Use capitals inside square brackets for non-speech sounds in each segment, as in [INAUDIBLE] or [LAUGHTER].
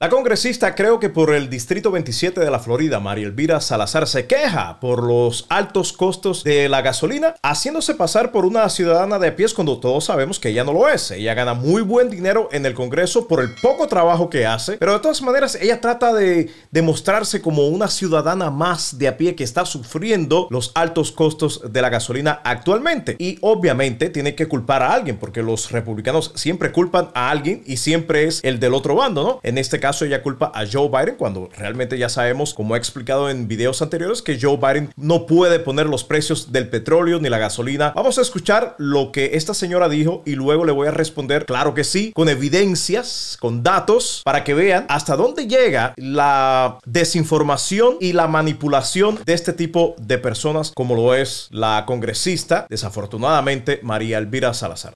La congresista, creo que por el Distrito 27 de la Florida, María Elvira Salazar, se queja por los altos costos de la gasolina, haciéndose pasar por una ciudadana de pies cuando todos sabemos que ella no lo es. Ella gana muy buen dinero en el Congreso por el poco trabajo que hace, pero de todas maneras ella trata de demostrarse como una ciudadana más de a pie que está sufriendo los altos costos de la gasolina actualmente. Y obviamente tiene que culpar a alguien, porque los republicanos siempre culpan a alguien y siempre es el del otro bando, ¿no? En este caso, caso ella culpa a Joe Biden cuando realmente ya sabemos, como he explicado en videos anteriores, que Joe Biden no puede poner los precios del petróleo ni la gasolina. Vamos a escuchar lo que esta señora dijo y luego le voy a responder, claro que sí, con evidencias, con datos, para que vean hasta dónde llega la desinformación y la manipulación de este tipo de personas como lo es la congresista, desafortunadamente, María Elvira Salazar.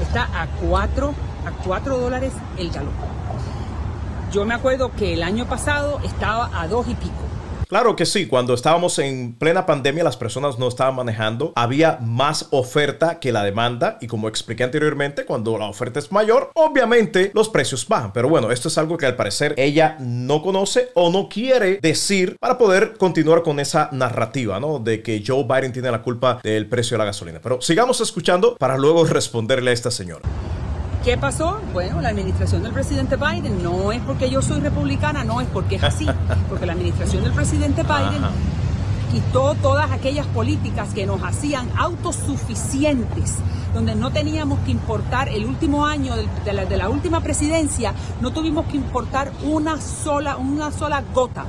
Está a 4 a 4 dólares el galón. Yo me acuerdo que el año pasado estaba a dos y pico. Claro que sí, cuando estábamos en plena pandemia las personas no estaban manejando, había más oferta que la demanda y como expliqué anteriormente, cuando la oferta es mayor, obviamente los precios bajan. Pero bueno, esto es algo que al parecer ella no conoce o no quiere decir para poder continuar con esa narrativa, ¿no? De que Joe Biden tiene la culpa del precio de la gasolina. Pero sigamos escuchando para luego responderle a esta señora. ¿Qué pasó? Bueno, la administración del presidente Biden no es porque yo soy republicana, no es porque es así, [LAUGHS] porque la administración del presidente Biden quitó todas aquellas políticas que nos hacían autosuficientes, donde no teníamos que importar el último año de la, de la última presidencia, no tuvimos que importar una sola, una sola gota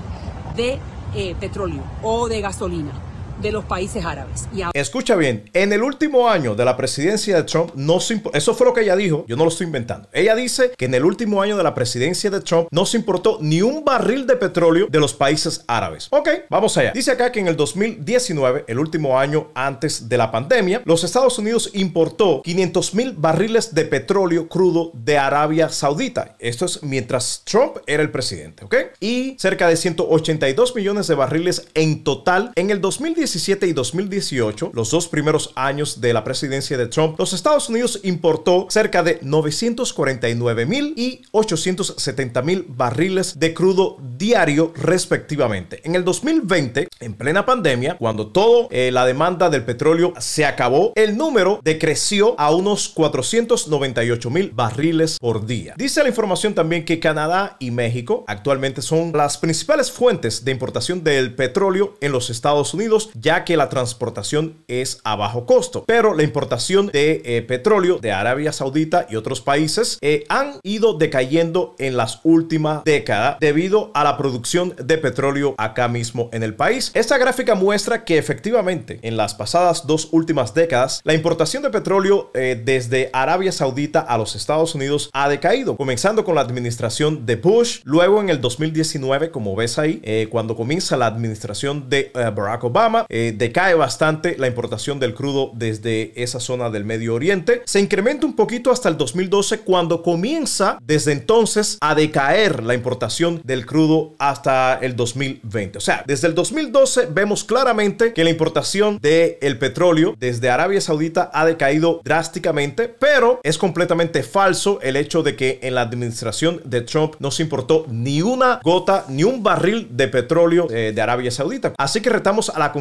de eh, petróleo o de gasolina de los países árabes. Escucha bien, en el último año de la presidencia de Trump, no se eso fue lo que ella dijo, yo no lo estoy inventando. Ella dice que en el último año de la presidencia de Trump no se importó ni un barril de petróleo de los países árabes. Ok, vamos allá. Dice acá que en el 2019, el último año antes de la pandemia, los Estados Unidos importó 500 mil barriles de petróleo crudo de Arabia Saudita. Esto es mientras Trump era el presidente, ¿ok? Y cerca de 182 millones de barriles en total en el 2019 2017 y 2018, los dos primeros años de la presidencia de Trump, los Estados Unidos importó cerca de 949 mil y 870 mil barriles de crudo diario respectivamente. En el 2020, en plena pandemia, cuando toda eh, la demanda del petróleo se acabó, el número decreció a unos 498 mil barriles por día. Dice la información también que Canadá y México actualmente son las principales fuentes de importación del petróleo en los Estados Unidos ya que la transportación es a bajo costo. Pero la importación de eh, petróleo de Arabia Saudita y otros países eh, han ido decayendo en las últimas décadas debido a la producción de petróleo acá mismo en el país. Esta gráfica muestra que efectivamente en las pasadas dos últimas décadas la importación de petróleo eh, desde Arabia Saudita a los Estados Unidos ha decaído, comenzando con la administración de Bush, luego en el 2019, como ves ahí, cuando comienza la administración de Barack Obama, eh, decae bastante la importación del crudo desde esa zona del Medio Oriente. Se incrementa un poquito hasta el 2012 cuando comienza desde entonces a decaer la importación del crudo hasta el 2020. O sea, desde el 2012 vemos claramente que la importación del el petróleo desde Arabia Saudita ha decaído drásticamente, pero es completamente falso el hecho de que en la administración de Trump no se importó ni una gota, ni un barril de petróleo eh, de Arabia Saudita. Así que retamos a la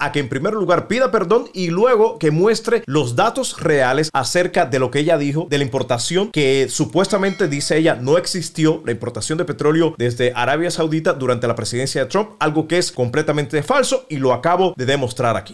a que en primer lugar pida perdón y luego que muestre los datos reales acerca de lo que ella dijo de la importación que supuestamente dice ella no existió la importación de petróleo desde Arabia Saudita durante la presidencia de Trump, algo que es completamente falso y lo acabo de demostrar aquí.